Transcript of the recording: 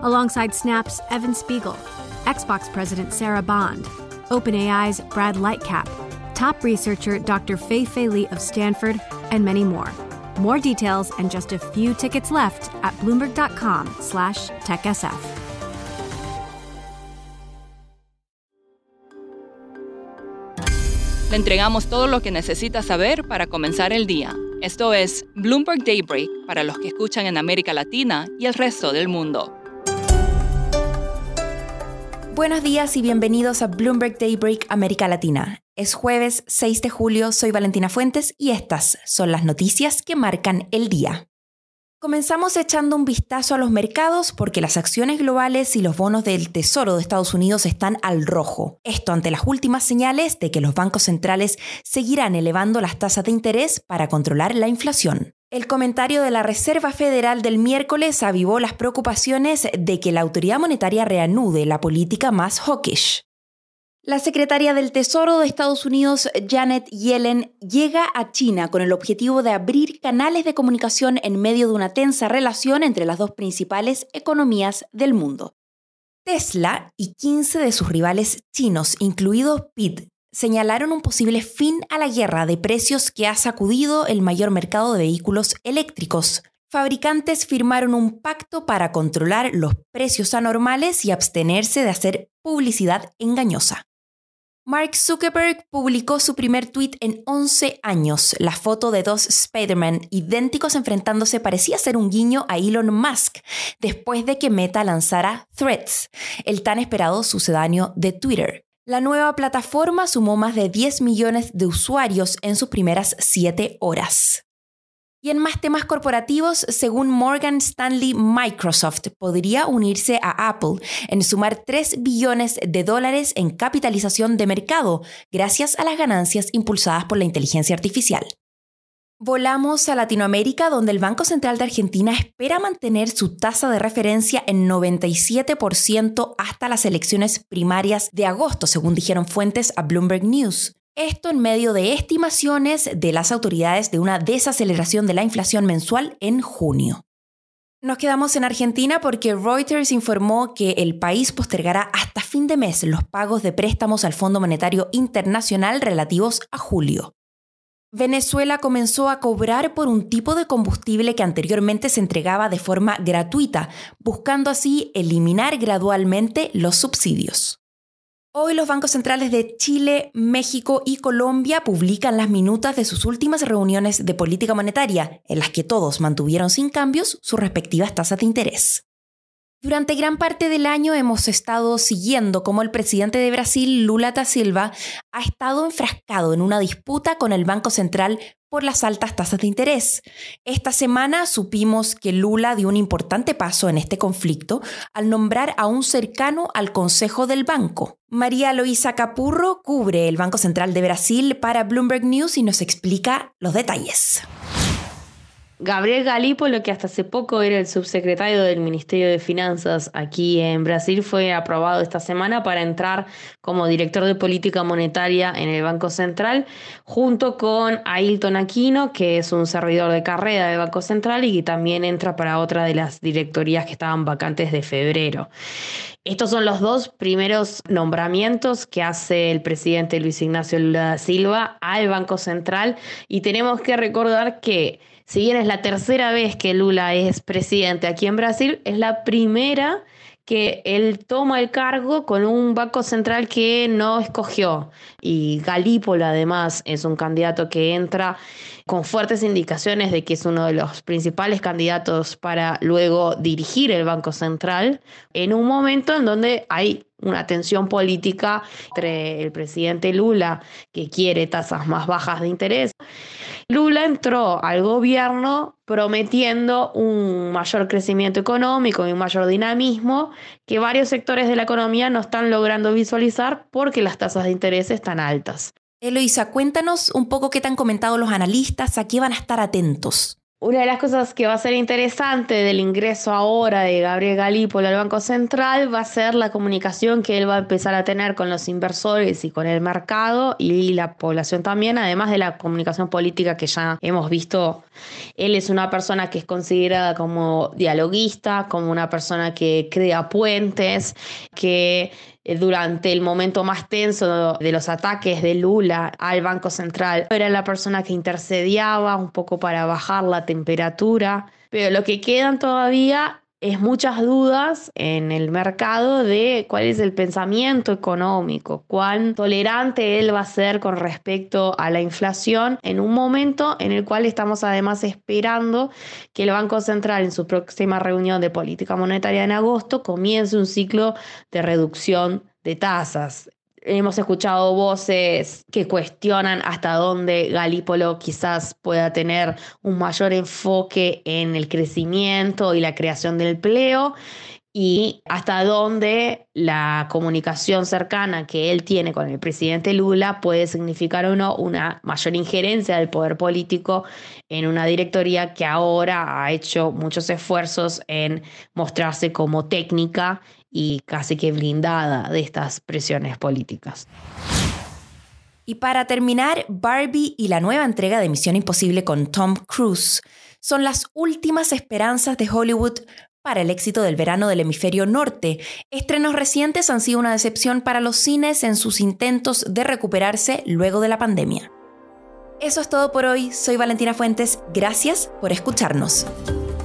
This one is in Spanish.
alongside Snap's Evan Spiegel, Xbox President Sarah Bond, OpenAI's Brad Lightcap, top researcher Dr. Fei Fei Li of Stanford, and many more. More details and just a few tickets left at bloomberg.com/techsf. Le entregamos todo lo que necesita saber para comenzar el día. Esto es Bloomberg Daybreak para los que escuchan en América Latina y el resto del mundo. Buenos días y bienvenidos a Bloomberg Daybreak América Latina. Es jueves 6 de julio, soy Valentina Fuentes y estas son las noticias que marcan el día. Comenzamos echando un vistazo a los mercados porque las acciones globales y los bonos del Tesoro de Estados Unidos están al rojo. Esto ante las últimas señales de que los bancos centrales seguirán elevando las tasas de interés para controlar la inflación. El comentario de la Reserva Federal del miércoles avivó las preocupaciones de que la autoridad monetaria reanude la política más hawkish. La secretaria del Tesoro de Estados Unidos, Janet Yellen, llega a China con el objetivo de abrir canales de comunicación en medio de una tensa relación entre las dos principales economías del mundo. Tesla y 15 de sus rivales chinos, incluido PIT, señalaron un posible fin a la guerra de precios que ha sacudido el mayor mercado de vehículos eléctricos. Fabricantes firmaron un pacto para controlar los precios anormales y abstenerse de hacer publicidad engañosa. Mark Zuckerberg publicó su primer tweet en 11 años. La foto de dos Spider-Man idénticos enfrentándose parecía ser un guiño a Elon Musk, después de que Meta lanzara Threads, el tan esperado sucedáneo de Twitter. La nueva plataforma sumó más de 10 millones de usuarios en sus primeras 7 horas. Y en más temas corporativos, según Morgan Stanley, Microsoft podría unirse a Apple en sumar 3 billones de dólares en capitalización de mercado gracias a las ganancias impulsadas por la inteligencia artificial. Volamos a Latinoamérica, donde el Banco Central de Argentina espera mantener su tasa de referencia en 97% hasta las elecciones primarias de agosto, según dijeron fuentes a Bloomberg News. Esto en medio de estimaciones de las autoridades de una desaceleración de la inflación mensual en junio. Nos quedamos en Argentina porque Reuters informó que el país postergará hasta fin de mes los pagos de préstamos al Fondo Monetario Internacional relativos a julio. Venezuela comenzó a cobrar por un tipo de combustible que anteriormente se entregaba de forma gratuita, buscando así eliminar gradualmente los subsidios. Hoy los bancos centrales de Chile, México y Colombia publican las minutas de sus últimas reuniones de política monetaria, en las que todos mantuvieron sin cambios sus respectivas tasas de interés. Durante gran parte del año hemos estado siguiendo cómo el presidente de Brasil, Lula da Silva, ha estado enfrascado en una disputa con el Banco Central por las altas tasas de interés. Esta semana supimos que Lula dio un importante paso en este conflicto al nombrar a un cercano al Consejo del Banco. María Loisa Capurro cubre el Banco Central de Brasil para Bloomberg News y nos explica los detalles. Gabriel Galípolo, que hasta hace poco era el subsecretario del Ministerio de Finanzas aquí en Brasil, fue aprobado esta semana para entrar como director de política monetaria en el Banco Central, junto con Ailton Aquino, que es un servidor de carrera del Banco Central y que también entra para otra de las directorías que estaban vacantes de febrero. Estos son los dos primeros nombramientos que hace el presidente Luis Ignacio Lula da Silva al Banco Central. Y tenemos que recordar que si bien es la tercera vez que Lula es presidente aquí en Brasil, es la primera que él toma el cargo con un banco central que no escogió. Y Galípolo además es un candidato que entra con fuertes indicaciones de que es uno de los principales candidatos para luego dirigir el Banco Central en un momento en donde hay una tensión política entre el presidente Lula, que quiere tasas más bajas de interés, Lula entró al gobierno prometiendo un mayor crecimiento económico y un mayor dinamismo que varios sectores de la economía no están logrando visualizar porque las tasas de interés están altas. Eloisa, cuéntanos un poco qué te han comentado los analistas, a qué van a estar atentos. Una de las cosas que va a ser interesante del ingreso ahora de Gabriel Galípolo al Banco Central va a ser la comunicación que él va a empezar a tener con los inversores y con el mercado y la población también, además de la comunicación política que ya hemos visto. Él es una persona que es considerada como dialoguista, como una persona que crea puentes, que durante el momento más tenso de los ataques de Lula al Banco Central. Era la persona que intercediaba un poco para bajar la temperatura, pero lo que quedan todavía es muchas dudas en el mercado de cuál es el pensamiento económico, cuán tolerante él va a ser con respecto a la inflación en un momento en el cual estamos además esperando que el Banco Central en su próxima reunión de política monetaria en agosto comience un ciclo de reducción de tasas. Hemos escuchado voces que cuestionan hasta dónde Galípolo quizás pueda tener un mayor enfoque en el crecimiento y la creación del empleo y hasta dónde la comunicación cercana que él tiene con el presidente Lula puede significar o no una mayor injerencia del poder político en una directoría que ahora ha hecho muchos esfuerzos en mostrarse como técnica y casi que blindada de estas presiones políticas. Y para terminar, Barbie y la nueva entrega de Misión Imposible con Tom Cruise son las últimas esperanzas de Hollywood para el éxito del verano del hemisferio norte. Estrenos recientes han sido una decepción para los cines en sus intentos de recuperarse luego de la pandemia. Eso es todo por hoy. Soy Valentina Fuentes. Gracias por escucharnos.